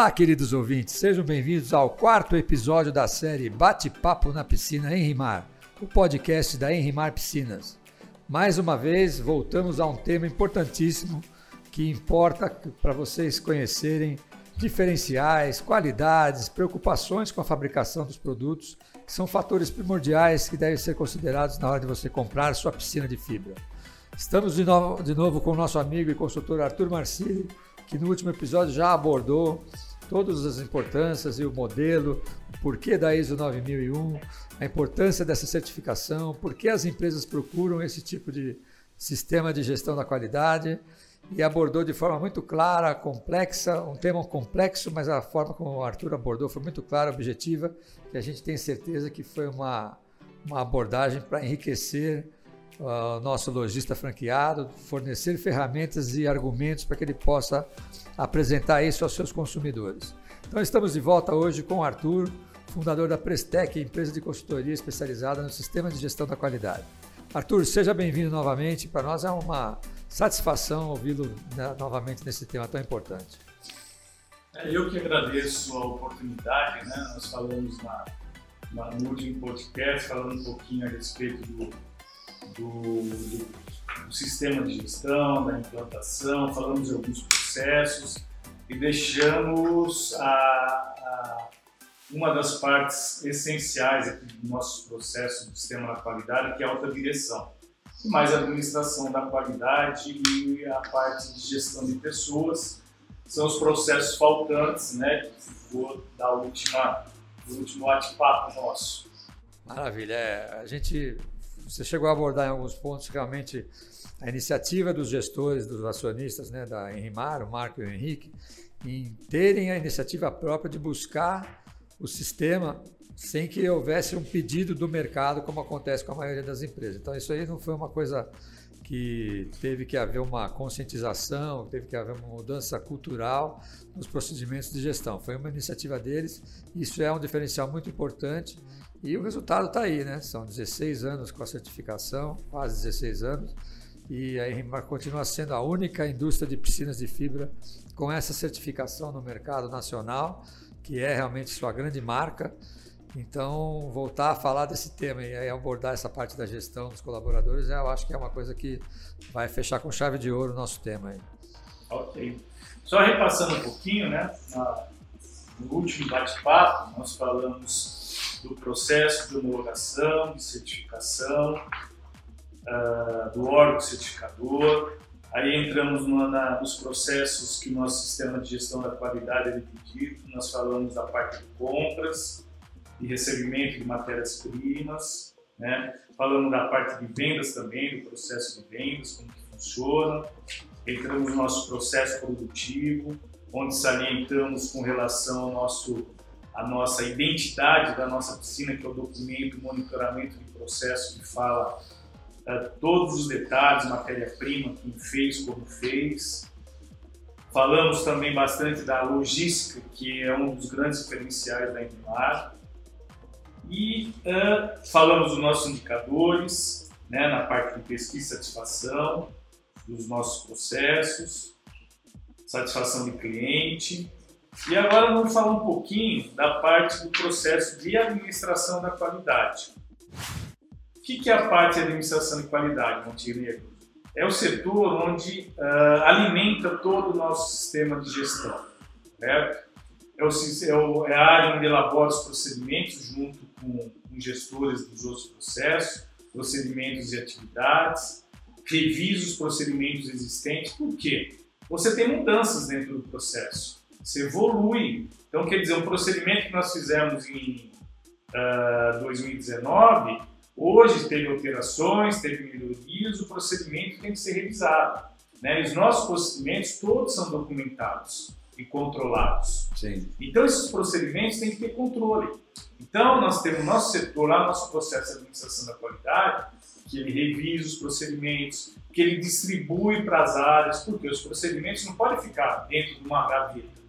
Olá, queridos ouvintes, sejam bem-vindos ao quarto episódio da série Bate-Papo na Piscina Enrimar, o podcast da Enrimar Piscinas. Mais uma vez, voltamos a um tema importantíssimo que importa para vocês conhecerem diferenciais, qualidades, preocupações com a fabricação dos produtos, que são fatores primordiais que devem ser considerados na hora de você comprar sua piscina de fibra. Estamos de novo, de novo com o nosso amigo e consultor Arthur Marcili, que no último episódio já abordou todas as importâncias e o modelo, o porquê da ISO 9001, a importância dessa certificação, por que as empresas procuram esse tipo de sistema de gestão da qualidade e abordou de forma muito clara, complexa, um tema complexo, mas a forma como o Arthur abordou foi muito clara, objetiva, e a gente tem certeza que foi uma, uma abordagem para enriquecer o nosso lojista franqueado, fornecer ferramentas e argumentos para que ele possa apresentar isso aos seus consumidores. Então estamos de volta hoje com o Arthur, fundador da Prestec, empresa de consultoria especializada no sistema de gestão da qualidade. Arthur, seja bem-vindo novamente. Para nós é uma satisfação ouvi-lo né, novamente nesse tema tão importante. É, eu que agradeço a oportunidade, né? Nós falamos na, na, no último podcast, falando um pouquinho a respeito do do, do, do sistema de gestão, da implantação, falamos de alguns processos e deixamos a, a, uma das partes essenciais aqui do nosso processo do sistema da qualidade, que é a alta direção. Mais a administração da qualidade e a parte de gestão de pessoas são os processos faltantes, né, que ficou da última, último bate-papo nosso. Maravilha, é, a gente você chegou a abordar em alguns pontos realmente a iniciativa dos gestores, dos acionistas né, da Enrimar, o Marco e o Henrique, em terem a iniciativa própria de buscar o sistema sem que houvesse um pedido do mercado, como acontece com a maioria das empresas. Então, isso aí não foi uma coisa que teve que haver uma conscientização, teve que haver uma mudança cultural nos procedimentos de gestão. Foi uma iniciativa deles, isso é um diferencial muito importante e o resultado está aí, né? São 16 anos com a certificação, quase 16 anos, e a Enrimar continua sendo a única indústria de piscinas de fibra com essa certificação no mercado nacional, que é realmente sua grande marca. Então, voltar a falar desse tema e abordar essa parte da gestão dos colaboradores, eu acho que é uma coisa que vai fechar com chave de ouro o nosso tema. Aí. Ok. Só repassando um pouquinho, né? no último bate-papo, nós falamos do processo de homologação, de certificação, uh, do órgão certificador. Aí entramos no, na, nos processos que o nosso sistema de gestão da qualidade é dividido. Nós falamos da parte de compras, de recebimento de matérias-primas, né? falamos da parte de vendas também, do processo de vendas, como que funciona, entramos no nosso processo produtivo, onde salientamos com relação ao nosso, à nossa identidade da nossa piscina, que é o documento monitoramento de processo que fala uh, todos os detalhes, matéria-prima, quem fez, como fez. Falamos também bastante da logística, que é um dos grandes diferenciais da Enimar. E uh, falamos dos nossos indicadores, né, na parte de pesquisa e satisfação, dos nossos processos, satisfação de cliente. E agora vamos falar um pouquinho da parte do processo de administração da qualidade. O que é a parte de administração de qualidade, Montenegro? É o setor onde uh, alimenta todo o nosso sistema de gestão, certo? É, o, é, a área onde elabora os procedimentos junto com, com gestores dos outros processos, procedimentos e atividades, revisa os procedimentos existentes, por quê? Você tem mudanças dentro do processo, você evolui. Então, quer dizer, um procedimento que nós fizemos em uh, ah, 2019, hoje teve alterações, teve melhorias, o procedimento tem que ser revisado. Né? Os nossos procedimentos todos são documentados e controlados. Sim. Então, esses procedimentos têm que ter controle. Então, nós temos nosso setor, lá nosso processo de administração da qualidade, que ele revisa os procedimentos, que ele distribui para as áreas, porque os procedimentos não podem ficar dentro de uma gaveta.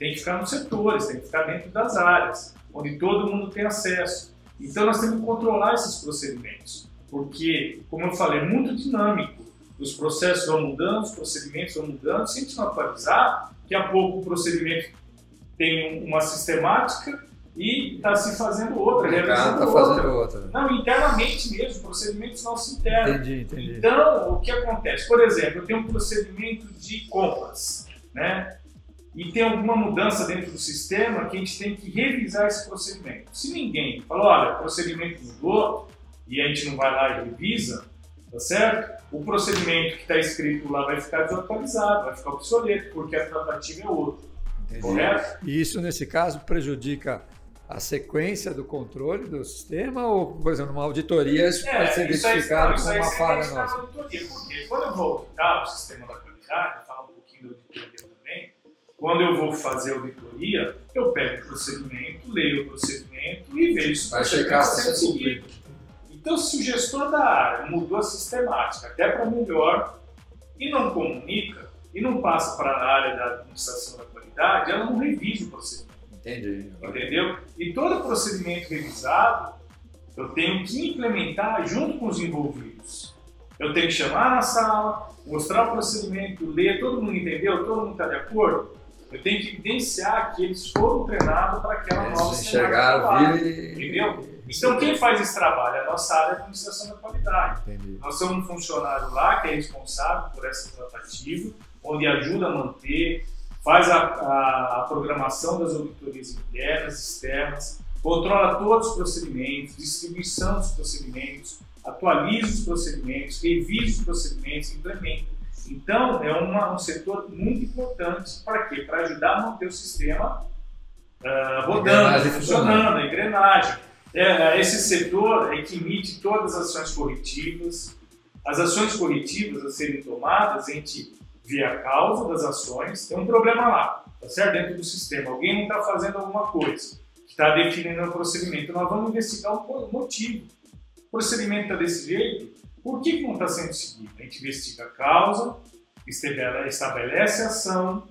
Tem que ficar nos setores, tem que ficar dentro das áreas, onde todo mundo tem acesso. Então, nós temos que controlar esses procedimentos, porque, como eu falei, é muito dinâmico. Os processos vão mudando, os procedimentos vão mudando. Se a gente não atualizar, daqui a pouco o procedimento tem uma sistemática e está se fazendo outra, O realizando tá outra. fazendo outra. Não, internamente mesmo, procedimentos nossos internos. Entendi, entendi. Então, o que acontece? Por exemplo, eu tenho um procedimento de compras, né? E tem alguma mudança dentro do sistema que a gente tem que revisar esse procedimento. Se ninguém falou, olha, o procedimento mudou e a gente não vai lá e revisa, tá certo? O procedimento que está escrito lá vai ficar desatualizado, vai ficar obsoleto, porque a tratativa é outra, entendi. correto? E isso, nesse caso, prejudica a sequência do controle do sistema ou, por exemplo, uma auditoria isso pode ser É, isso aí, identificado como uma falha nossa? auditoria, porque quando eu vou auditar o sistema da qualidade, falar um pouquinho da auditoria quando eu vou fazer auditoria, eu pego o procedimento, leio o procedimento e vejo se o checar está se sendo seguido. Então, se o gestor da área mudou a sistemática até para melhor e não comunica e não passa para a área da administração da qualidade, ela não revisa o procedimento. Entendi. Entendeu? E todo procedimento revisado, eu tenho que implementar junto com os envolvidos. Eu tenho que chamar na sala, mostrar o procedimento, ler, todo mundo entendeu? Todo mundo está de acordo? Eu tenho que evidenciar que eles foram treinados para aquela Eles nova enxergaram, sistemática viram de trabalho, e... Entendeu? Então, quem faz esse trabalho? É a nossa área de administração da qualidade. Entendi. Nós temos um funcionário lá que é responsável por essa tratativa, onde ajuda a manter, faz a, a- a programação das auditorias internas, externas, controla todos os procedimentos, distribuição dos procedimentos, atualiza os procedimentos, revisa os procedimentos, implementa. Então, é uma- um setor muito importante para quê? Para ajudar a manter o sistema ah, rodando, Engrenagem funcionando, a engrenagem. É, esse setor é que emite todas as ações corretivas. As ações corretivas a serem tomadas, a gente vê a causa das ações. Tem um problema lá, tá certo? Dentro do sistema. Alguém não está fazendo alguma coisa, que está definindo o procedimento. Nós vamos investigar o motivo. O procedimento está desse jeito, por que, que não está sendo seguido? A gente investiga a causa, estabele- estabelece a ação,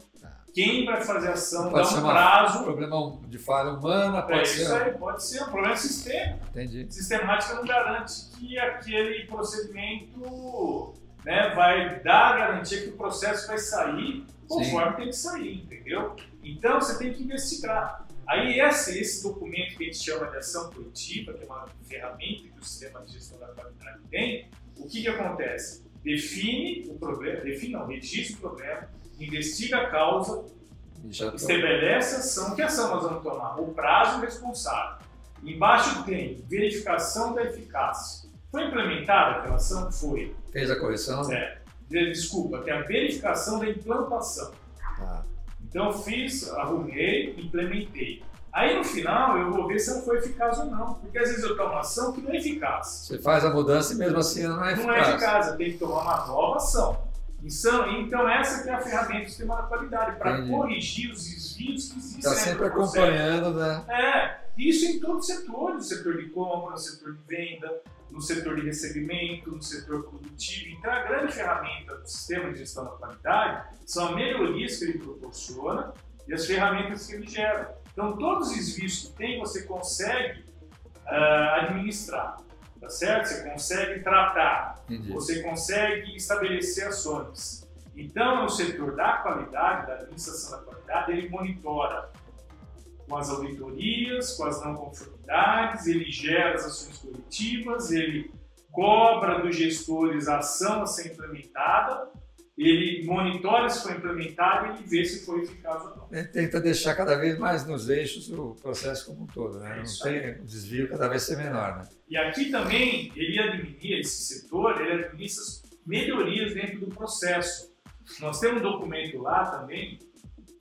quem vai fazer a ação, dá Pode ser um prazo. Problema de falha humana, É pode isso ser. aí, pode ser um problema sistema. Entendi. Sistemática não garante que aquele procedimento né, vai dar a garantia que o processo vai sair conforme tem que sair, entendeu? Então você tem que investigar. Aí esse, esse documento que a gente chama de ação coletiva, que é uma ferramenta que o sistema de gestão da qualidade tem, o que, que acontece? Define o problema, define não, registra o problema, investiga a causa, estabelece a ação. Que ação nós vamos tomar? O prazo responsável. Embaixo tem verificação da eficácia. Foi implementada aquela ação? Foi. Fez a correção? É. Desculpa, tem a verificação da implantação. Tá. Então eu fiz, arrumei, implementei. Aí no final eu vou ver se ela foi eficaz ou não. Porque às vezes eu tomo uma ação que não é eficaz. Você faz a mudança e mesmo assim ela não é Não é eficaz. eficaz, eu tenho que tomar uma nova ação. Então, então essa que é a ferramenta do sistema da qualidade, para corrigir os desvios que existem Está sempre acompanhando, né? É, isso em todos os setores, setor de compra, setor de venda, no setor de recebimento, no setor produtivo. Então, a grande ferramenta do sistema de gestão da qualidade são as melhorias que ele proporciona e as ferramentas que ele gera. Então, todos os desvios que tem, você consegue ah, administrar, tá certo? Você consegue tratar, Entendi. você consegue estabelecer ações. Então, no setor da qualidade, da administração da qualidade, ele monitora com as auditorias, com as não conformidades, ele gera as ações coletivas, ele cobra dos gestores a ação a ser implementada, ele monitora se foi implementada e ele vê se foi eficaz ou não. Ele tenta deixar cada vez mais nos eixos o processo como um todo, né? É Não tem o desvio cada vez ser menor, né? E aqui também, ele administra, esse setor, ele administra as melhorias dentro do processo. Nós temos um documento lá também,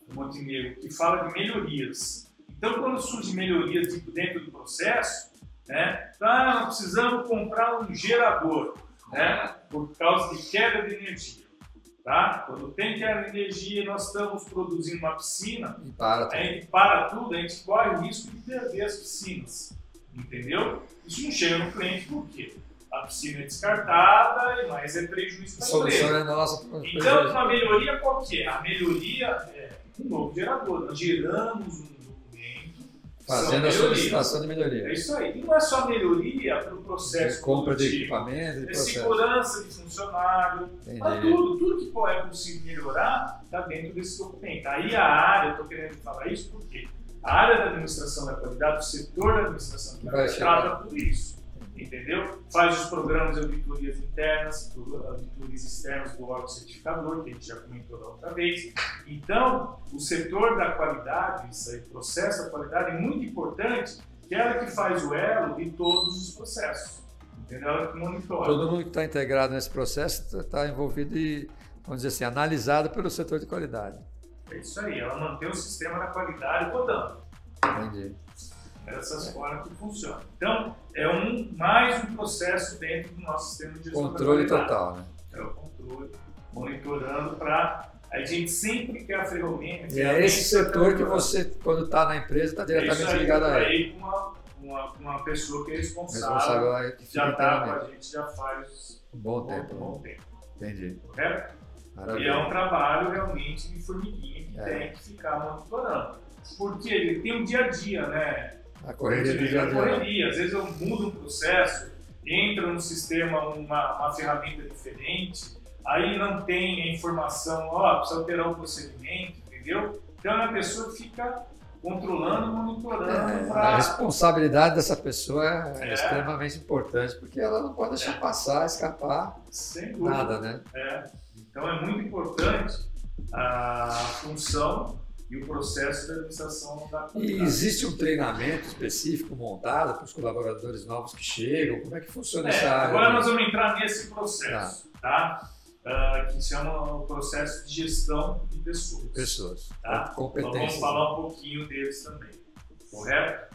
do Montenegro, que fala de melhorias. Então, quando surgem melhorias tipo, dentro do processo, né, ah, nós precisamos comprar um gerador, né, por causa de queda de energia. Tá? Quando tem queda de energia, nós estamos produzindo uma piscina, E para. a gente para tudo, a gente corre o risco de perder as piscinas. Entendeu? Isso não chega no cliente por quê? A piscina é descartada, mas é prejuízo para a solução é nossa. Então, uma melhoria qual que é? A melhoria é um novo gerador. Nós geramos um Fazendo a solicitação de melhoria. É isso aí. E não é só melhoria para o processo de compra produtivo. de equipamento, de é processo. segurança de funcionário, mas tudo, tudo que é possível melhorar está dentro desse documento. Aí a área, eu estou querendo falar isso porque a área da administração da qualidade, o setor da administração da qualidade, trata tudo isso. Entendeu? Faz os programas de auditorias internas, auditorias externas do órgão certificador, que a gente já comentou da outra vez. Então, o setor da qualidade, isso aí, processo da qualidade, é muito importante, que é ela que faz o elo de todos os processos. Entendeu? Ela que monitora. Todo mundo que está integrado nesse processo está envolvido e, vamos dizer assim, analisado pelo setor de qualidade. É isso aí, ela mantém o sistema da qualidade rodando. Entendi. É dessas formas que funciona. Então, é um, mais um processo dentro do nosso sistema de gestão Controle total, né? É o controle, monitorando para. A gente sempre quer a ferramenta. E é esse setor que você, quando está na empresa, está É diretamente aí, ligado a ele. aí com uma, uma, uma pessoa que é responsável, Responsável que já está com a gente, já faz Um bom um tempo. bom né? tempo. Entendi. Correto? E é um Maravilha. trabalho realmente de formiguinha que É. tem que ficar monitorando. Porque ele tem o dia a dia, né? A correria a dia. correria. Às vezes eu mudo um processo, entra no sistema uma, uma ferramenta diferente, aí não tem a informação, ó, precisa alterar o procedimento, entendeu? Então é uma pessoa que fica controlando monitorando É, a para. responsabilidade dessa pessoa é, É. extremamente importante, porque ela não pode deixar passar, escapar Sem dúvida. nada, né? É. Então é muito importante a função e o processo da administração da E qualidade. existe um treinamento específico montado para os colaboradores novos que chegam? Como é que funciona É, essa área? agora nós vamos entrar nesse processo, tá? Ah, que se chama o processo de gestão de pessoas. Pessoas, Tá? Nós vamos competências. falar um pouquinho deles também, correto?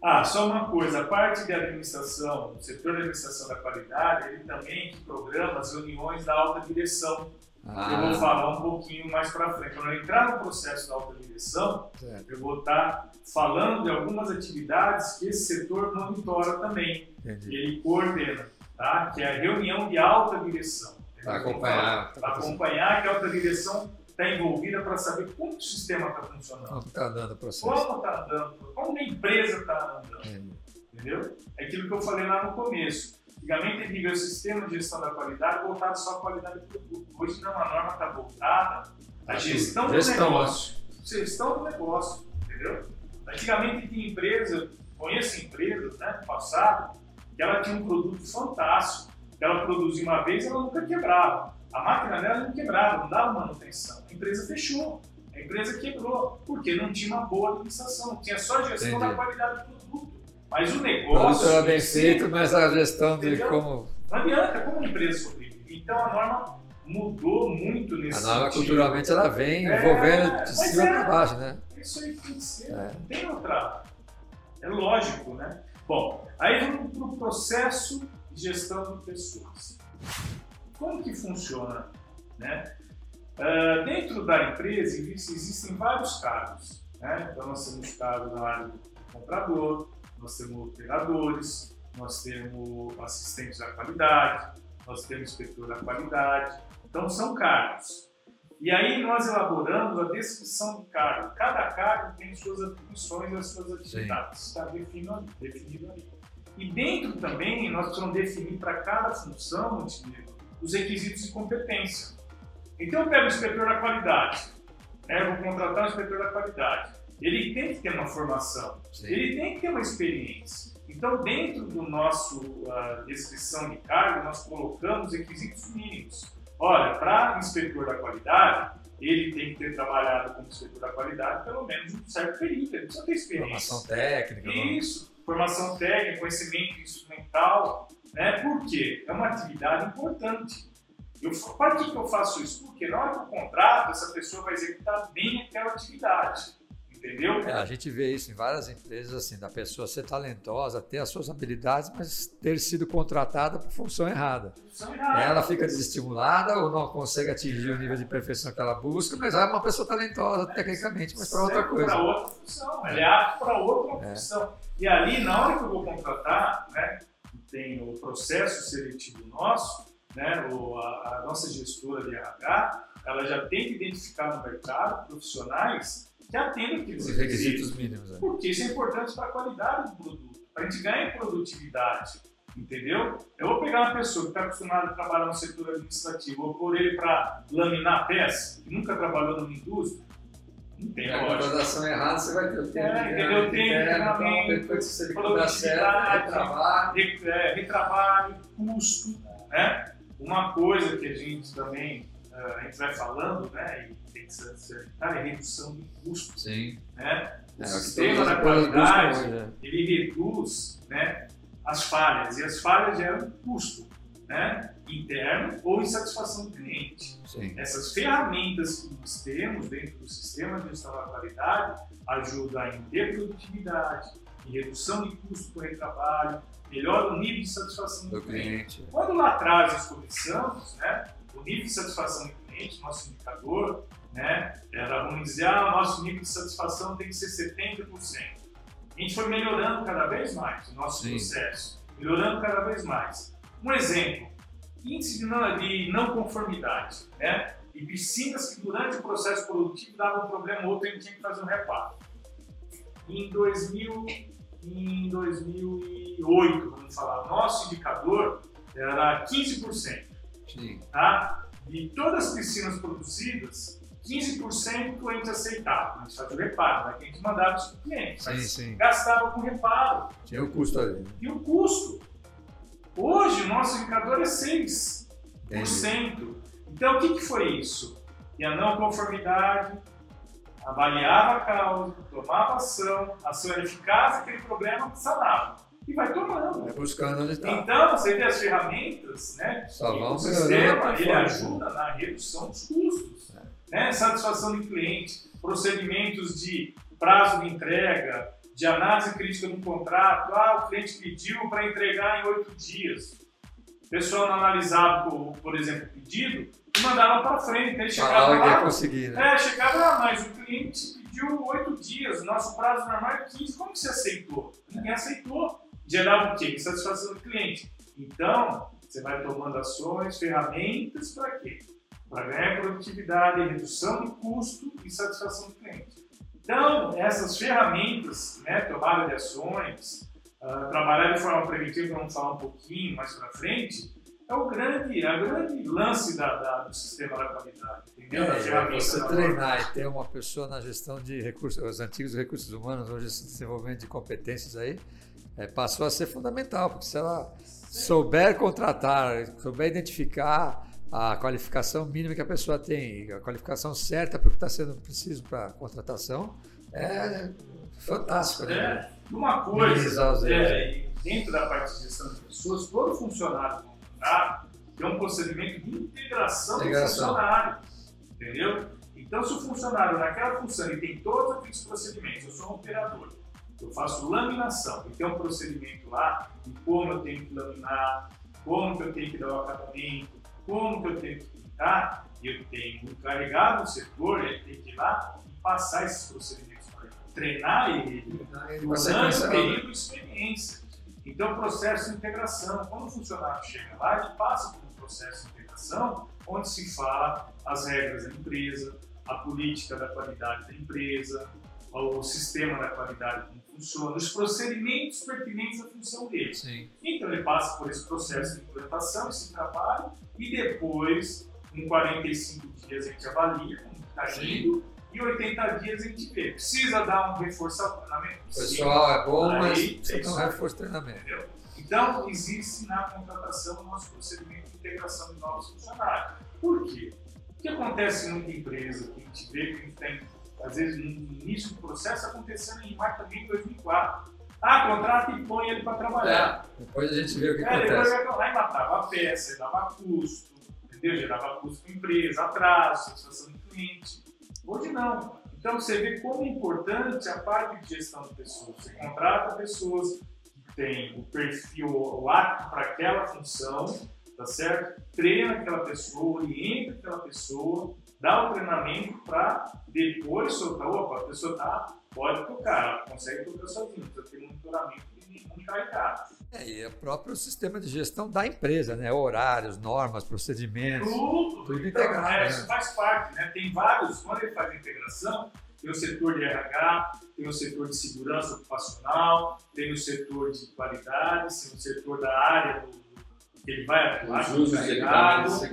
Ah, só uma coisa, a parte de administração, o setor de administração da qualidade, ele também programa as reuniões da alta direção. Eu vou Ah, falar um pouquinho mais para frente. Quando eu entrar no processo da alta direção, certo, eu vou estar falando de algumas atividades que esse setor monitora também, que entendi. ele coordena, tá? Que é a reunião de alta direção. Para acompanhar. Para acompanhar que a alta direção está envolvida para saber como o sistema está funcionando, Como está andando o processo? como está andando, como a empresa está andando, Entendi. entendeu? É aquilo que eu falei lá no começo. Antigamente ele via o sistema de gestão da qualidade voltado só à qualidade do produto. Hoje não, a norma está voltada à gestão do negócio. Gestão do negócio, entendeu? Antigamente tinha empresa, conheço empresas, né, no passado, que ela tinha um produto fantástico, que ela produzia uma vez e ela nunca quebrava. A máquina dela não quebrava, não dava manutenção. A empresa fechou, a empresa quebrou, porque não tinha uma boa administração, tinha só gestão Entendi. da qualidade do produto. Mas o negócio. bem em si, feito, mas a gestão de Entendeu? como. Não adianta, como a empresa sobrevive. Então a norma mudou muito A nesse norma sentido. culturalmente ela vem É, envolvendo de mas cima é. para baixo, né? Isso aí tem que ser, É. não tem outra. É lógico, né? Bom, aí vamos para o processo de gestão de pessoas. Como que funciona? Né? Ah, dentro da empresa existe- existem vários cargos. Né? Então nós temos cargos na área do comprador, nós temos operadores, nós temos assistentes da qualidade, nós temos inspetor da qualidade. Então são cargos. E aí nós elaboramos a descrição de cargo. Cada cargo tem suas atribuições e as suas atividades. Está definido ali. Definido ali. E dentro também nós precisamos definir para cada função, Montenegro, os requisitos de competência. Então eu pego o inspetor da qualidade, né? eu vou contratar o inspetor da qualidade. Ele tem que ter uma formação, Sim. ele tem que ter uma experiência. Então, dentro do nosso ah, descrição de cargo, nós colocamos requisitos mínimos. Olha, para inspetor da qualidade, ele tem que ter trabalhado como inspetor da qualidade pelo menos um certo período, ele precisa ter experiência. Formação técnica. não- Isso, formação técnica, conhecimento instrumental, né? Por quê? É uma atividade importante. Eu, para que eu faço isso? Porque na hora eu contrato, essa pessoa vai executar bem aquela atividade, entendeu? É, a gente vê isso em várias empresas, assim, da pessoa ser talentosa, ter as suas habilidades, mas ter sido contratada por função errada. Função errada. Ela fica desestimulada ou não consegue atingir o nível de perfeição que ela busca, mas é uma pessoa talentosa tecnicamente, mas para outra coisa. Para outra função, ele é apto para outra É. função. E ali, na hora que eu vou contratar, né, tem o processo seletivo nosso, né, o, a, a nossa gestora de RH, ela já tem que identificar no mercado profissionais que atendam aqueles Os requisitos mínimos. né? porque isso é importante para a qualidade do produto, para a gente ganhar em produtividade, entendeu? Eu vou pegar uma pessoa que está acostumada a trabalhar no setor administrativo, vou pôr ele para laminar peça, que nunca trabalhou numa indústria, não tem E a contratação errada, você vai ter o tempo É, de entendeu? Tem treinamento, então, depois que você dá certo, é trabalho. Re- é, retrabalho, custo, né? Uma coisa que a gente também, a gente vai falando, né, e tem que se acertar, é redução de custo, Sim. né? O É, o que sistema da qualidade, hoje, né? ele reduz né, as falhas, e as falhas geram custo, né, interno ou insatisfação do cliente. Sim. Essas ferramentas que nós temos dentro do sistema de gestão da qualidade ajudam em ter produtividade, em redução de custo por retrabalho, melhora o nível de satisfação do, Do cliente. cliente. Quando lá atrás nós começamos, né, o nível de satisfação do cliente, nosso indicador, né, era, vamos dizer, ah, nosso nível de satisfação tem que ser 70%. A gente foi melhorando cada vez mais o nosso Sim. processo, melhorando cada vez mais. Um exemplo, índice de não, de não conformidade, né, e piscinas que durante o processo produtivo davam um problema ou outro e a gente tinha que fazer um reparo. Em 2000, em 2008, vamos falar, nosso indicador era 15%, Sim. tá? De todas as piscinas produzidas, 15% a gente aceitava, a gente fazia o reparo, que a gente mandava isso para o cliente, Sim, sim. gastava com reparo. Tinha o custo ali. né? E o custo? Hoje, o nosso indicador é 6%. Entendi. Então, o que, que foi isso? E a não conformidade, avaliava a causa, tomava ação, ação era eficaz, aquele problema sanava. E vai tomando. Vai buscando onde está. Então, você vê as ferramentas, né? Só vão o sistema, ele performance. ajuda na redução dos custos. É. Né? Satisfação do cliente, procedimentos de prazo de entrega, de análise crítica do contrato. Ah, o cliente pediu para entregar em oito dias. O pessoal analisava, por, por exemplo, o pedido e mandava para frente. Aí chegava Falava que ia lá, conseguir, né? é, chegava lá, mas o cliente pediu oito dias, nosso prazo normal é 15, como que você aceitou? Ninguém aceitou. Gerava o quê? Insatisfação do cliente. Então, você vai tomando ações, ferramentas para quê? Para ganhar produtividade, redução de custo e satisfação do cliente. Então, essas ferramentas, né, tomada de ações, ah, trabalhar de forma preventiva, vamos falar um pouquinho mais para frente, é o grande, a grande lance da, da- do sistema da qualidade, entendeu? É, ferramenta você treinar e ter uma pessoa na gestão de recursos, os antigos recursos humanos, hoje esse desenvolvimento de competências aí, é, passou a ser fundamental, porque se ela souber contratar, souber identificar a qualificação mínima que a pessoa tem, a qualificação certa para o que está sendo preciso para a contratação, é fantástico, né? É, uma coisa, é, dentro da parte de gestão de pessoas, todo funcionário do contrato tem um procedimento de integração, Integração. do funcionário, entendeu? Então, se o funcionário naquela função ele tem todos aqueles procedimentos, eu sou um operador, eu faço laminação, e tem um procedimento lá de como eu tenho que laminar, como que eu tenho que dar o acabamento, como que eu tenho que pintar, e eu tenho um encarregado do setor, ele tem que ir lá e passar esses procedimentos para ele, treinar ele, Usando período de experiência. Então, processo de integração. Quando o funcionário chega lá, ele passa por um processo de integração onde se fala as regras da empresa, a política da qualidade da empresa, o sistema da qualidade funciona, os procedimentos pertinentes à função dele. Sim. Então, ele passa por esse processo de implantação, esse trabalho, e depois, em 45 dias, a gente avalia como está indo, e 80 dias a gente vê. Precisa dar um reforço ao treinamento? Pessoal é bom, Aí, mas precisa ter um reforço de treinamento. Entendeu? Então, existe na contratação o nosso procedimento de integração de novos funcionários. Por quê? O que acontece em muita empresa, que a gente vê que a gente tem, às vezes, no início do processo, acontecendo em março também em 2004. Ah, contrata e põe ele para trabalhar. Depois a gente vê o que É, depois acontece. vai lá e matava a peça, dava custo, entendeu? Gerava custo para a empresa, atraso, satisfação do cliente. Hoje não. Então você vê como é importante a parte de gestão de pessoas. Você contrata pessoas que têm o perfil, o apto para aquela função, tá certo? Treina aquela pessoa, orienta aquela pessoa, dá o treinamento para depois soltar, opa, a pessoa tá, pode tocar, ela consegue tocar sozinha, precisa ter monitoramento um encarregado. É, e o próprio sistema de gestão da empresa, né? Horários, normas, procedimentos. Tudo, tudo então, integrado, é, né? Isso faz parte, né? Tem vários, quando ele faz integração, tem o setor de RH, tem o setor de segurança ocupacional, tem o setor de qualidade, tem o setor da área do, ele vai atuar, Os usos de segurança.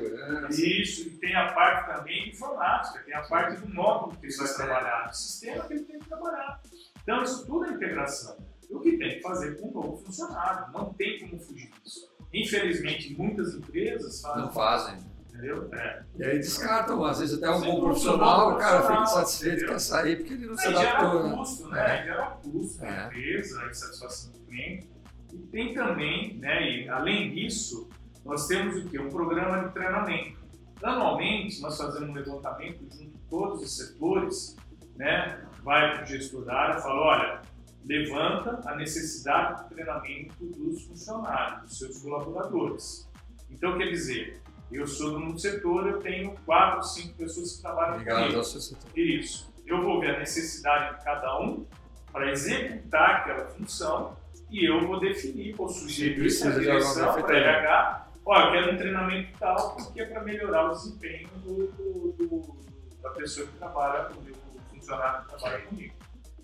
Isso, e tem a parte também informática, tem a parte do módulo que ele vai trabalhar, do sistema que ele tem que trabalhar. Então, isso tudo é integração. O que tem que fazer com o novo funcionário, não tem como fugir disso. Infelizmente, muitas empresas fazem, Não fazem. entendeu? É. E aí descartam, às vezes até um bom profissional, o cara fica insatisfeito, entendeu? quer sair porque ele não se gera adaptou. né? custo, né? Gera custo É. empresa, a insatisfação do cliente. E tem também, né, e além disso, nós temos o quê? Um programa de treinamento. Anualmente, nós fazemos um levantamento junto todos os setores, né? vai para o gestor da área e fala, olha, levanta a necessidade de treinamento dos funcionários, dos seus colaboradores. Então, quer dizer, eu sou do setor, eu tenho quatro, cinco pessoas que trabalham Ligado comigo. ao seu setor. Isso. Eu vou ver a necessidade de cada um para executar aquela função e eu vou definir, vou sugerir alguma direção para. RH. Olha, eu quero um treinamento tal, porque é para melhorar o desempenho do, do- do- da pessoa que trabalha comigo, do funcionário que trabalha comigo.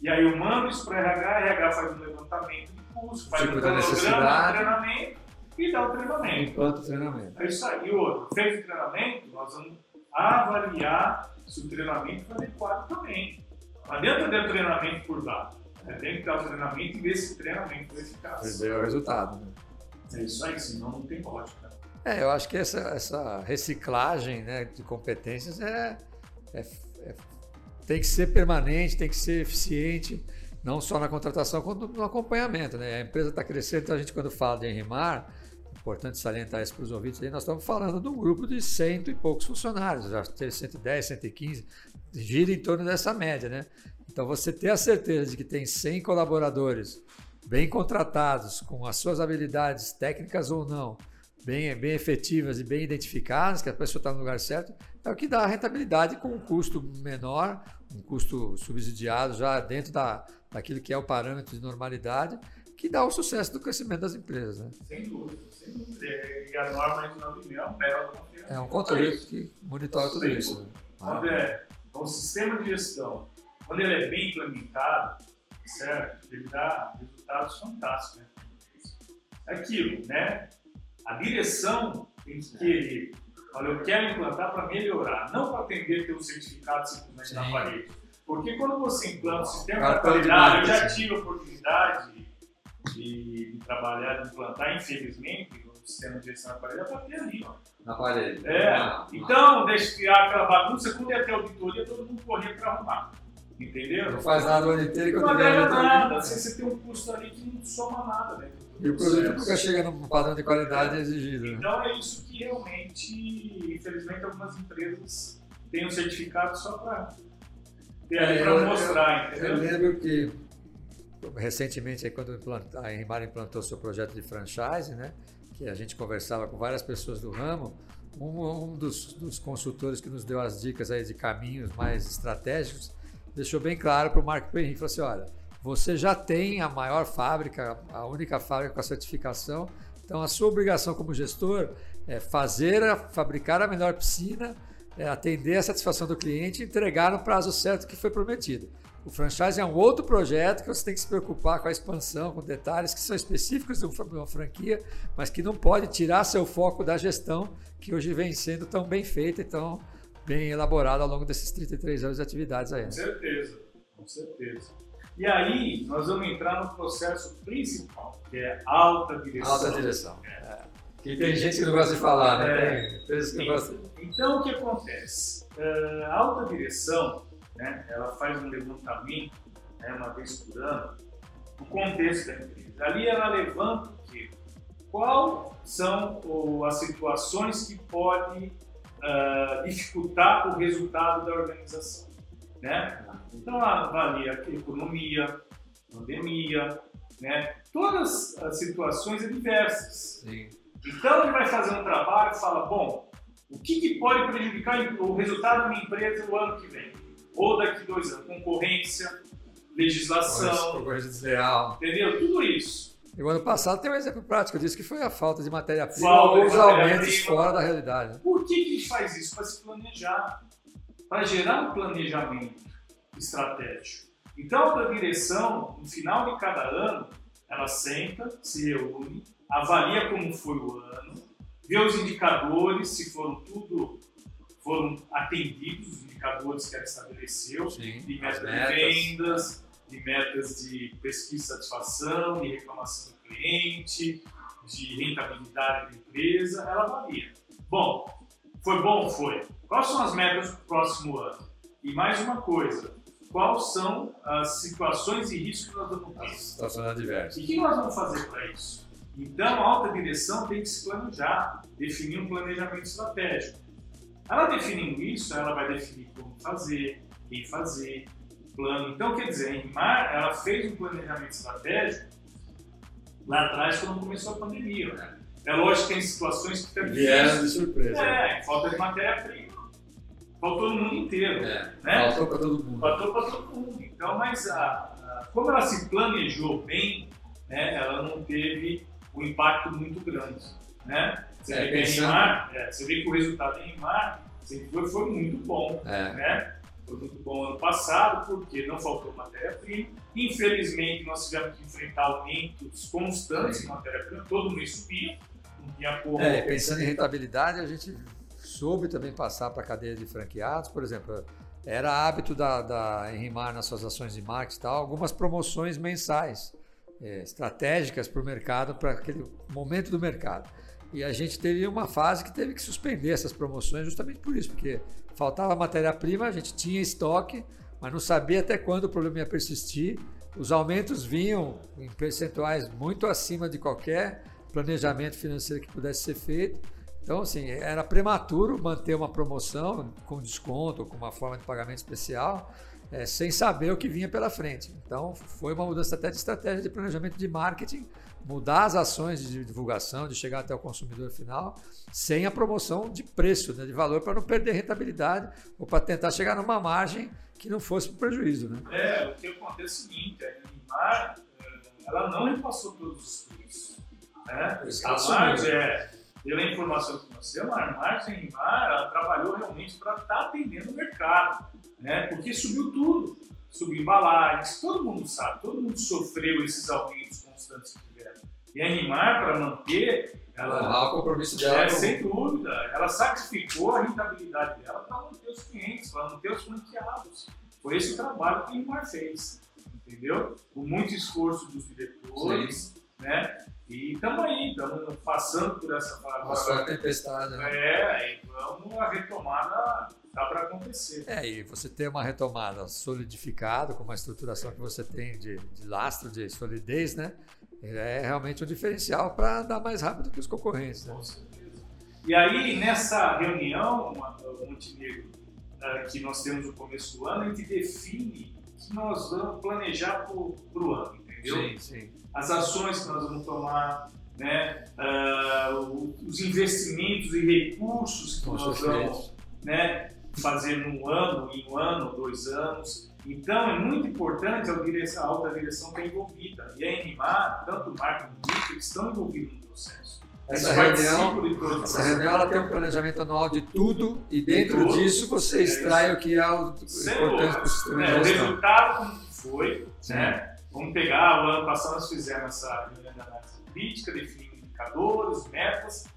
E aí eu mando isso para RH, RH faz um levantamento de custo, faz Tipo um cronograma de treinamento e dá o treinamento. Enquanto o treinamento. É isso aí. E outro, fez o treinamento, nós vamos avaliar se o treinamento foi adequado também. Não adianta ter treinamento por dar. Né? Tem que dar o treinamento e ver se o treinamento foi eficaz. Deu o resultado. Né? É isso aí, senão não tem lógica. É, eu acho que essa, essa reciclagem né, de competências é, é- é- tem que ser permanente, tem que ser eficiente, não só na contratação, quanto no acompanhamento. Né? A empresa está crescendo, então a gente, quando fala de Enrimar, é importante salientar isso para os ouvintes aí, nós estamos falando de um grupo de cento e poucos funcionários, já teve 110, 115, gira em torno dessa média. Né? Então, você ter a certeza de que tem 100 colaboradores bem contratados, com as suas habilidades técnicas ou não, bem, bem efetivas e bem identificadas, que a pessoa está no lugar certo, é o que dá rentabilidade com um custo menor, um custo subsidiado já dentro da, daquilo que é o parâmetro de normalidade, que dá o sucesso do crescimento das empresas. Né? Sem dúvida. E a norma de 9 é um belo É um controle que monitora tudo isso. Quando é um sistema de gestão, quando ele é bem implementado, certo? Ele dá resultados fantásticos. Né? Aquilo, né? A direção tem que querer. Olha, eu quero implantar para melhorar, não para atender ter o certificado simplesmente na Sim. parede. Porque quando você implanta o sistema de qualidade, eu já marketing. tive a oportunidade de, de trabalhar, de implantar, infelizmente, o sistema de gestão da parede, eu bater ali, ó. Na parede. É, Ah, então deixa criar aquela bagunça, quando ia ter auditoria, todo mundo corria para arrumar. Entendeu? Não faz nada o ano inteiro e Não quando vem agrega nada, auditoria- você, tem um custo ali que não soma nada do E o produto nunca chega no padrão de qualidade exigido. né? Então é isso que realmente, infelizmente, algumas empresas têm um certificado só para É, eu- mostrar, Eu entendeu? lembro que recentemente, aí, quando a Enrimar implantou seu projeto de franchise, né, que a gente conversava com várias pessoas do ramo, um, um dos, dos consultores que nos deu as dicas aí de caminhos mais estratégicos deixou bem claro para o Marco Perrin, falou assim, olha, você já tem a maior fábrica, a única fábrica com a certificação, então a sua obrigação como gestor é fazer, a, fabricar a melhor piscina, é atender a satisfação do cliente e entregar no prazo certo que foi prometido. O franchise é um outro projeto que você tem que se preocupar com a expansão, com detalhes que são específicos de um- uma franquia, mas que não pode tirar seu foco da gestão, que hoje vem sendo tão bem feita e tão bem elaborada ao longo desses 33 anos de atividades aí. Com certeza, com certeza. E aí, nós vamos entrar no processo principal, que é alta direção. Alta direção. É. Que tem gente que não gosta de falar, né? É. Tem empresas que não gostam. Então, o que acontece? A alta direção, né, ela faz um levantamento, né, uma vez por ano, do contexto da empresa. Ali ela levanta o quê? Quais são o- as situações que podem ah, dificultar o resultado da organização, né? Então, ela avalia a economia, pandemia, né? Todas as situações adversas. Sim. Então ele vai fazer um trabalho e fala, bom, o que, que pode prejudicar o resultado da minha empresa no ano que vem? Ou daqui dois anos? Concorrência, legislação, Concorrência desleal. entendeu? Tudo isso. E o ano passado tem um exemplo prático disso, que foi a falta de matéria-prima ou os aumentos fora da realidade. Por que, que a gente faz isso? Para se planejar, para gerar um planejamento estratégico. Então, a direção, no final de cada ano, ela senta, se reúne, avalia como foi o ano, vê os indicadores, se foram tudo foram atendidos, os indicadores que ela estabeleceu, Sim, de as metas de metas. vendas, de metas de pesquisa de satisfação, de reclamação do cliente, de rentabilidade da empresa, ela avalia. Bom, foi bom? Foi. Quais são as metas para o próximo ano? E mais uma coisa, quais são as situações e riscos que nós vamos ter? Situações adversas. E o que nós vamos fazer para isso? Então, a alta direção tem que se planejar, definir um planejamento estratégico. Ela definindo isso, ela vai definir como fazer, quem fazer, plano. Então, quer dizer, a Enmar, ela fez um planejamento estratégico lá atrás, quando começou a pandemia. né? É lógico que tem situações que Vieram de surpresa. É, falta de matéria-prima. Faltou no mundo inteiro. É, né? Faltou para todo mundo. Faltou para todo mundo. Então, mas a, a- como ela se planejou bem, né, ela não teve um impacto muito grande. Né? Você, É, vê pensando- Neymar, é, você vê que o resultado da Neymar sempre foi, foi muito bom. É. Né? Foi muito bom ano passado, porque não faltou matéria-prima. Infelizmente, nós tivemos que enfrentar aumentos constantes Sim. de matéria-prima, todo mês subia, não tinha como. É, pensando em rentabilidade, a gente soube também passar para a cadeia de franqueados, por exemplo, era hábito da, da Enrimar nas suas ações de marketing e tal, algumas promoções mensais, é, estratégicas para o mercado, para aquele momento do mercado. E a gente teve uma fase que teve que suspender essas promoções justamente por isso, porque faltava matéria-prima, a gente tinha estoque, mas não sabia até quando o problema ia persistir. Os aumentos vinham em percentuais muito acima de qualquer planejamento financeiro que pudesse ser feito. Então, assim, era prematuro manter uma promoção com desconto, com uma forma de pagamento especial, eh, sem saber o que vinha pela frente. Então, foi uma mudança até de estratégia de planejamento de marketing, mudar as ações de divulgação, de chegar até o consumidor final, sem a promoção de preço, né, de valor, para não perder rentabilidade ou para tentar chegar numa margem que não fosse um prejuízo. Né? É, o que acontece é o seguinte, a Neymar, eh, ela não repassou todos os custos. Né? A margem, é, pela informação que nós temos, a margem ela trabalhou realmente para estar atendendo o mercado, né? porque subiu tudo. Subiu embalagens, todo mundo sabe, todo mundo sofreu esses aumentos constantes que tiveram. E a Neymar, para manter, ela, Honrar o compromisso dela. é, com- sem dúvida. Ela sacrificou a rentabilidade dela para manter os clientes, para manter os franqueados. Foi esse o trabalho que a Neymar fez, entendeu? Com muito esforço dos diretores, né? E estamos aí, estamos passando por essa Passou a fase. tempestade. Né? É, e vamos, a retomada tá para acontecer. É, e você ter uma retomada solidificada, com uma estruturação que você tem de, de lastro, de solidez, né? É realmente um diferencial para andar mais rápido que os concorrentes. Né? Com certeza. E aí, nessa reunião, Montenegro, eh, que nós temos no começo do ano, a gente define que nós vamos planejar para o ano, entendeu? Sim, sim. As ações que nós vamos tomar, né? O- os investimentos e recursos que nós vamos né, fazer num ano, em um ano, dois anos. Então é muito importante a, direção, a alta direção estar envolvida. E a NMA, tanto o Marco como o Nico, estão envolvidos no processo. Essa reunião, de o essa reunião ela tem um planejamento anual de tudo e dentro tudo. disso você É extrai o que é o Sem importante para o sistema dúvida. É, o de gestão. resultado como foi, né? Vamos pegar, o ano passado nós fizemos essa reunião análise crítica, definimos indicadores, metas,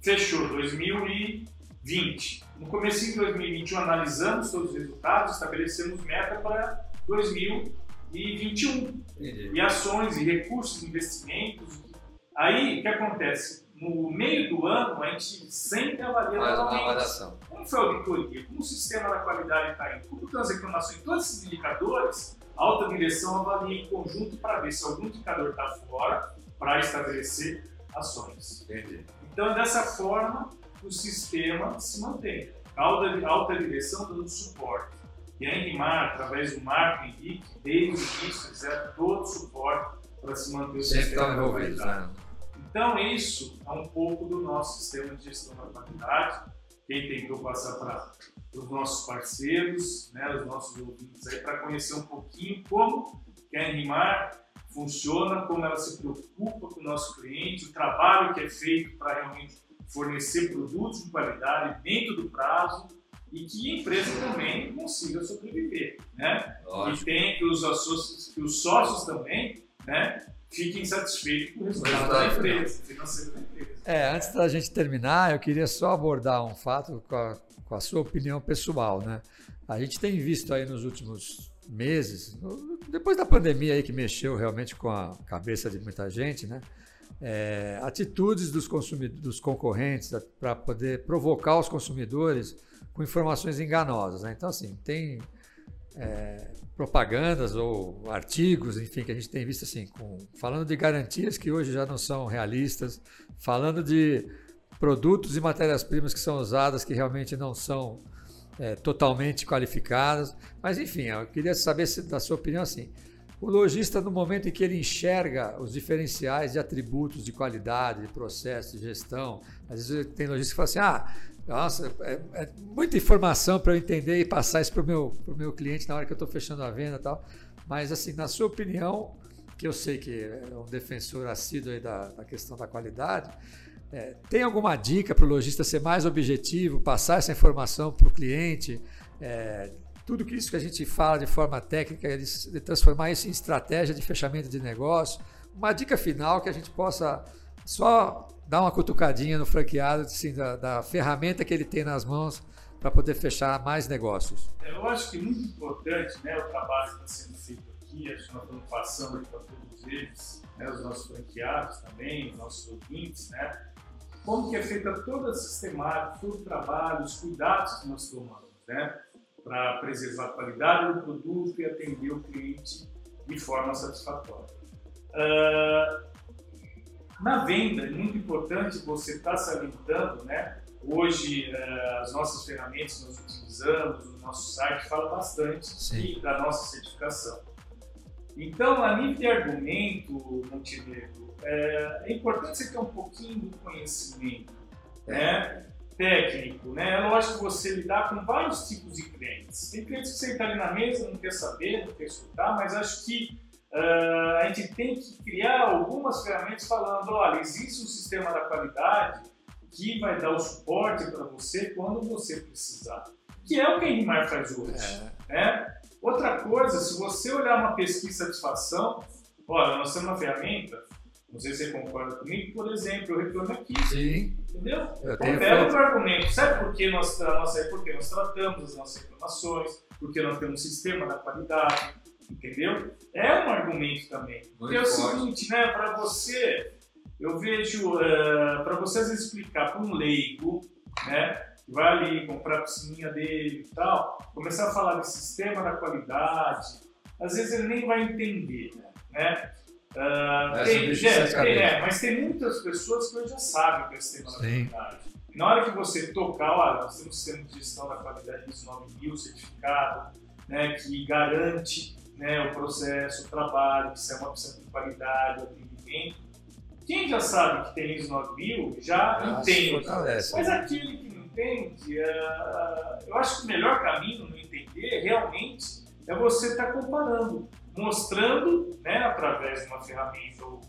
fechou 2020. No começo de 2021 analisamos todos os resultados, estabelecemos meta para 2021 Entendi. e ações e recursos, investimentos. Aí o que acontece? No meio do ano a gente sempre avalia uma novamente. avaliação. Como foi a auditoria? Como o sistema da qualidade está indo? Como estão as reclamações? Todos esses indicadores, a alta direção avalia em conjunto para ver se algum indicador está fora para estabelecer ações. Entendi. Então, dessa forma, o sistema se mantém. A alta, a alta direção dando suporte. E a Enrimar, através do Marco Henrique, desde o início, fizeram todo o suporte para se manter o Sempre sistema da qualidade. Né? Então, isso é um pouco do nosso sistema de gestão da qualidade. Quem tentou passar para os nossos parceiros, né, os nossos ouvintes aí, para conhecer um pouquinho como que a Enrimar funciona, como ela se preocupa com o nosso cliente, o trabalho que é feito para realmente fornecer produtos de qualidade dentro do prazo e que a empresa também consiga sobreviver, né? E tem que os, sócios, que os sócios também, né, fiquem satisfeitos com o resultado da empresa, financeiro da empresa. É, antes da gente terminar, eu queria só abordar um fato com a, com a sua opinião pessoal, né? A gente tem visto aí nos últimos meses, depois da pandemia aí que mexeu realmente com a cabeça de muita gente, né? É, atitudes dos, dos concorrentes para poder provocar os consumidores com informações enganosas. Né? Então, assim, tem é, propagandas ou artigos, enfim, que a gente tem visto assim, com, falando de garantias que hoje já não são realistas, falando de produtos e matérias-primas que são usadas que realmente não são é, totalmente qualificadas. Mas, enfim, eu queria saber se, da sua opinião assim. O lojista, no momento em que ele enxerga os diferenciais de atributos de qualidade, de processo, de gestão, às vezes tem lojista que fala assim: ah, nossa, é, é muita informação para eu entender e passar isso para o meu, meu cliente na hora que eu estou fechando a venda e tal. Mas, assim, na sua opinião, que eu sei que é um defensor assíduo da, da questão da qualidade, é, tem alguma dica para o lojista ser mais objetivo, passar essa informação para o cliente? É, tudo que isso que a gente fala de forma técnica, ele, ele transformar isso em estratégia de fechamento de negócio. Uma dica final que a gente possa só dar uma cutucadinha no franqueado assim, da, da ferramenta que ele tem nas mãos para poder fechar mais negócios. Eu acho que é muito importante né, o trabalho que está sendo feito aqui, que nós estamos passando para todos eles, né, os nossos franqueados também, os nossos ouvintes, né, como que é feita toda a sistemática, todo o trabalho, os cuidados que nós tomamos, né? Para preservar a qualidade do produto e atender o cliente de forma satisfatória. Uh, na venda, é muito importante você estar tá salientando, né? Hoje, uh, as nossas ferramentas que nós utilizamos, o nosso site fala bastante da nossa certificação. Então, a nível de argumento, Montenegro, é, é importante você ter um pouquinho do conhecimento né, técnico. Né? É lógico que você lidar com vários tipos de clientes. Tem clientes que sentam ali na mesa, não quer saber, não quer escutar, mas acho que uh, a gente tem que criar algumas ferramentas falando, olha, existe um sistema da qualidade que vai dar o suporte para você quando você precisar. Que é o que a Enrimar faz hoje. É. Né? Outra coisa, se você olhar uma pesquisa de satisfação, olha, nós temos uma ferramenta não sei se você concorda comigo, por exemplo, eu reclamo aqui. Sim. Entendeu? Eu tenho pega outro argumento. Sabe por que nós, a nossa, por que nós tratamos as nossas reclamações? Porque nós temos um sistema da qualidade. Entendeu? É um argumento também. Muito Porque é o seguinte, né? Para você, eu vejo, uh, eh, para você explicar para um leigo, né? Vai ali comprar a piscininha dele e tal, começar a falar de sistema da qualidade, às vezes ele nem vai entender, né? Uh, tem, é, tem, é, mas tem muitas pessoas que já sabem o que é sistema da qualidade. Na hora que você tocar, olha, nós temos um sistema de gestão da qualidade ISO 9000 certificado, né, que garante né, o processo, o trabalho, que isso é uma opção de qualidade, o atendimento. Quem já sabe que tem ISO 9000 já ah, entende. Mas aquele que entende, uh, eu acho que o melhor caminho no entender realmente é você estar tá comparando mostrando, né, através de uma ferramenta ou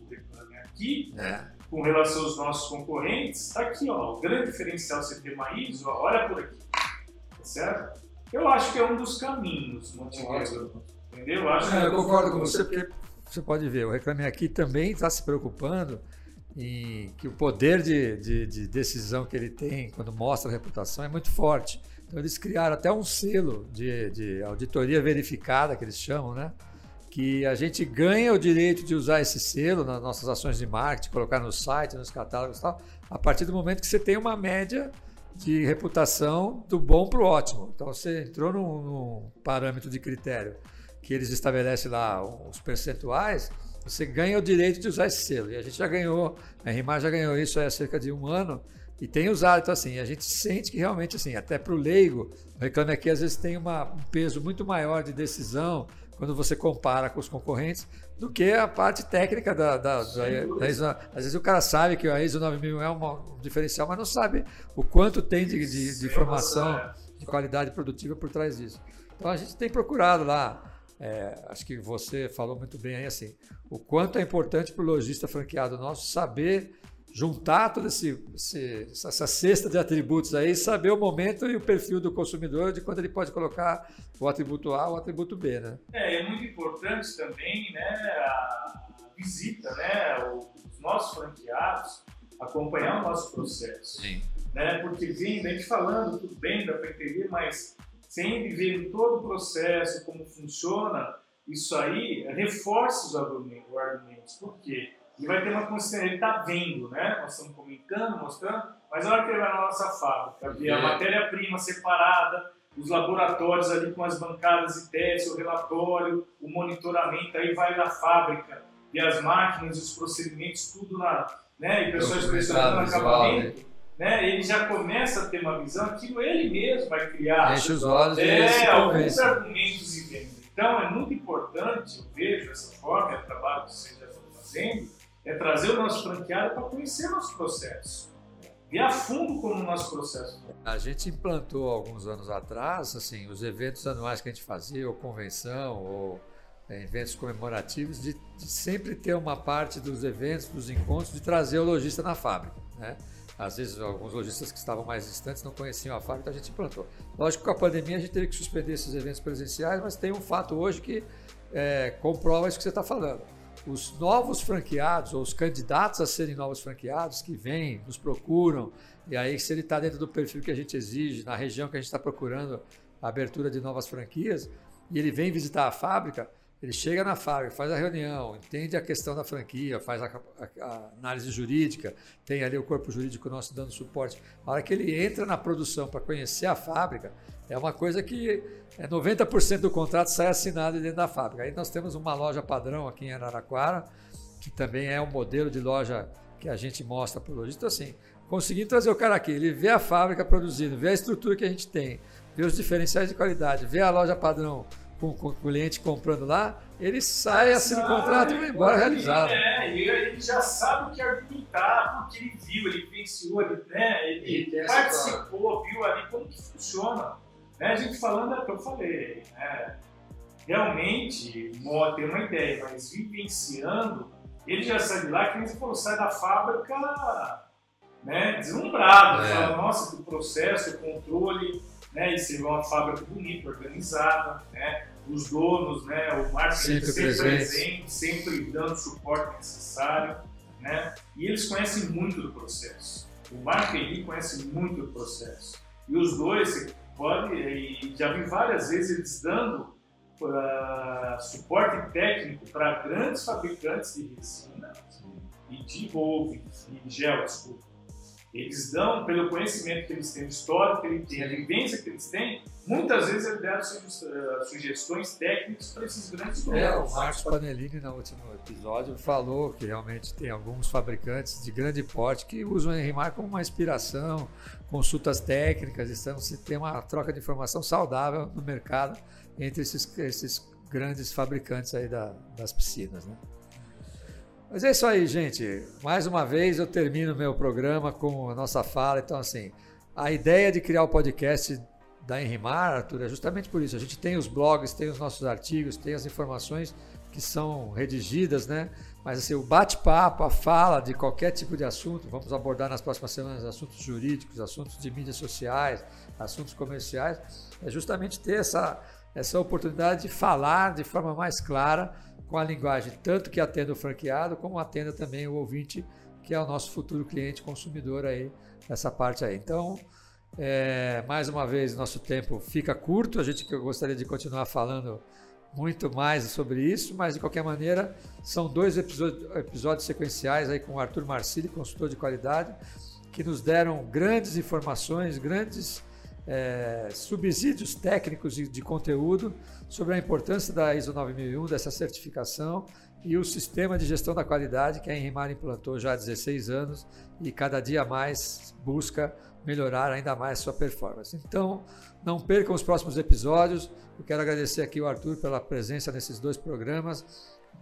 aqui, é. com relação aos nossos concorrentes, está aqui, ó, o grande diferencial uma ISO, olha por aqui, tá certo? Eu acho que é um dos caminhos, Montenegro, entendeu? Eu, acho é, eu concordo com você, porque você pode ver, o Reclame Aqui também está se preocupando em que o poder de, de, de, decisão que ele tem quando mostra a reputação é muito forte. Então eles criaram até um selo de, de auditoria verificada, que eles chamam, né? que a gente ganha o direito de usar esse selo nas nossas ações de marketing, colocar no site, nos catálogos e tal, a partir do momento que você tem uma média de reputação do bom para o ótimo. Então você entrou num, num, parâmetro de critério que eles estabelecem lá os percentuais, você ganha o direito de usar esse selo. E a gente já ganhou, a RIMAR já ganhou isso há cerca de um ano e tem usado. Então, assim, a gente sente que realmente, assim, até para o leigo, o Reclame Aqui às vezes tem uma, um peso muito maior de decisão, quando você compara com os concorrentes, do que a parte técnica da, da, da, da ISO. Às vezes o cara sabe que a ISO 9000 é um diferencial, mas não sabe o quanto tem de, de, de informação, de qualidade produtiva por trás disso. Então a gente tem procurado lá é, acho que você falou muito bem aí assim, o quanto é importante para o lojista franqueado nosso saber juntar toda esse, esse, essa cesta de atributos aí, saber o momento e o perfil do consumidor de quando ele pode colocar o atributo A ou o atributo B, né? É, é muito importante também, né, a visita, né, os nossos franqueados acompanhar o nosso processo, Sim. né, porque vem, a gente falando tudo bem, dá para entender, mas sempre vendo todo o processo, como funciona, isso aí reforça os argumentos. Por quê? Ele vai ter uma consciência, ele está vendo, né? Nós estamos comentando, mostrando, mas a hora que ele vai na nossa fábrica, ver a é. matéria-prima separada, os laboratórios ali com as bancadas de teste, o relatório, o monitoramento, aí vai da fábrica, e as máquinas, os procedimentos, tudo na. Né? E pessoas pressionando no acabamento. Né? Né, ele já começa a ter uma visão, aquilo ele mesmo vai criar. Enche os olhos é, alguns argumentos e venda. Então é muito importante, eu vejo essa forma, é o trabalho que vocês já estão fazendo, é trazer o nosso franqueado para conhecer nosso processo. E a fundo como o nosso processo. A gente implantou alguns anos atrás, assim, os eventos anuais que a gente fazia, ou convenção, ou é, eventos comemorativos, de, de sempre ter uma parte dos eventos, dos encontros, de trazer o lojista na fábrica, né? Às vezes, alguns lojistas que estavam mais distantes não conheciam a fábrica, então a gente implantou. Lógico que com a pandemia a gente teve que suspender esses eventos presenciais, mas tem um fato hoje que é, comprova isso que você está falando. Os novos franqueados, ou os candidatos a serem novos franqueados, que vêm, nos procuram, e aí, se ele está dentro do perfil que a gente exige, na região que a gente está procurando a abertura de novas franquias, e ele vem visitar a fábrica, ele chega na fábrica, faz a reunião, entende a questão da franquia, faz a, a, a, análise jurídica, tem ali o corpo jurídico nosso dando suporte. A hora que ele entra na produção para conhecer a fábrica, é uma coisa que é 90% do contrato sai assinado dentro da fábrica. Aí nós temos uma loja padrão aqui em Araraquara, que também é um modelo de loja que a gente mostra para o lojista. Então, assim, conseguindo trazer o cara aqui, ele vê a fábrica produzindo, vê a estrutura que a gente tem, vê os diferenciais de qualidade, vê a loja padrão com, com o cliente comprando lá, ele sai, assina o contrato e vai embora realizado. É, ele, ele já sabe o que argumentar, porque ele viu, ele pensou, ele, né, ele, ele participou, viu ali como que funciona. Né, a gente falando é o que eu falei, né, realmente tem uma ideia, mas vivenciando, ele já sai de lá, que ele falou, sai da fábrica né, deslumbrado, é. fala, nossa, o processo, o controle, né, e seria uma fábrica bonita, organizada, né, os donos, né, o marketing sempre, sempre presente, sempre dando o suporte necessário, né, e eles conhecem muito do processo. O marketing conhece muito do processo. E os dois, você pode, e já vi várias vezes eles dando uh, suporte técnico para grandes fabricantes de resina e de wolf, e gel, desculpa eles dão, pelo conhecimento que eles têm, história que eles têm, a vivência que eles têm, muitas vezes eles deram eh, sugestões técnicas para esses grandes grupos. É, o Marcos Panellini, no último episódio, falou que realmente tem alguns fabricantes de grande porte que usam o Henrimar como uma inspiração, consultas técnicas, então se tem uma troca de informação saudável no mercado entre esses, esses grandes fabricantes aí da, das piscinas, né? Mas é isso aí, gente. Mais uma vez eu termino meu programa com a nossa fala. Então, assim, a ideia de criar o podcast da Enrimar, Arthur, é justamente por isso. A gente tem os blogs, tem os nossos artigos, tem as informações que são redigidas, né? Mas assim, o bate-papo, a fala de qualquer tipo de assunto, vamos abordar nas próximas semanas assuntos jurídicos, assuntos de mídias sociais, assuntos comerciais, é justamente ter essa, essa oportunidade de falar de forma mais clara com a linguagem tanto que atenda o franqueado, como atenda também o ouvinte, que é o nosso futuro cliente consumidor aí, nessa parte aí. Então, é, mais uma vez, nosso tempo fica curto, a gente que gostaria de continuar falando muito mais sobre isso, mas de qualquer maneira, são dois episódios, episódios sequenciais aí com o Arthur Marcili, consultor de qualidade, que nos deram grandes informações, grandes é, subsídios técnicos de, de conteúdo sobre a importância da ISO 9001, dessa certificação e o sistema de gestão da qualidade que a Enrimar implantou já há 16 anos e cada dia mais busca melhorar ainda mais sua performance. Então, não percam os próximos episódios. Eu quero agradecer aqui o Arthur pela presença nesses dois programas.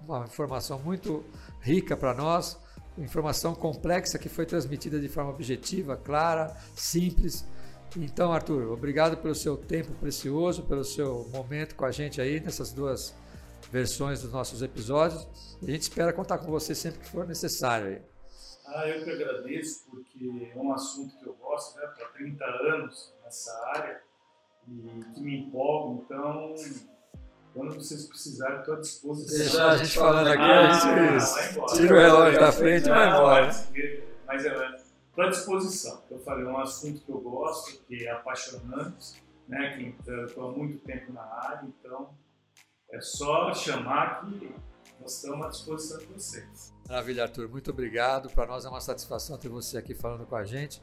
Uma informação muito rica para nós, informação complexa que foi transmitida de forma objetiva, clara, simples então, Arthur, obrigado pelo seu tempo precioso, pelo seu momento com a gente aí nessas duas versões dos nossos episódios. A gente espera contar com você sempre que for necessário. Aí. Ah, eu que agradeço, porque é um assunto que eu gosto, né? Para 30 anos nessa área e que me empolga, então quando vocês precisarem, estou à disposição. Deixar a gente falando aqui, ah, a gente tira o relógio da frente e vai embora. Mas é, à disposição. Eu falei, é um assunto que eu gosto, que é apaixonante, né? que estou há muito tempo na área, então é só chamar que nós estamos à disposição de vocês. Maravilha, Arthur. Muito obrigado. Para nós é uma satisfação ter você aqui falando com a gente.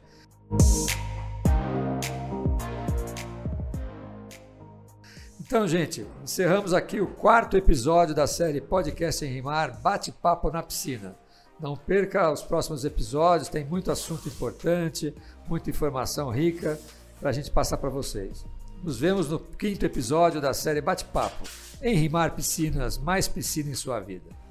Então, gente, encerramos aqui o quarto episódio da série Podcast em Rimar Bate-Papo na Piscina. Não perca os próximos episódios, tem muito assunto importante, muita informação rica para a gente passar para vocês. Nos vemos no quinto episódio da série Bate-Papo em Rimar Piscinas, mais piscina em sua vida.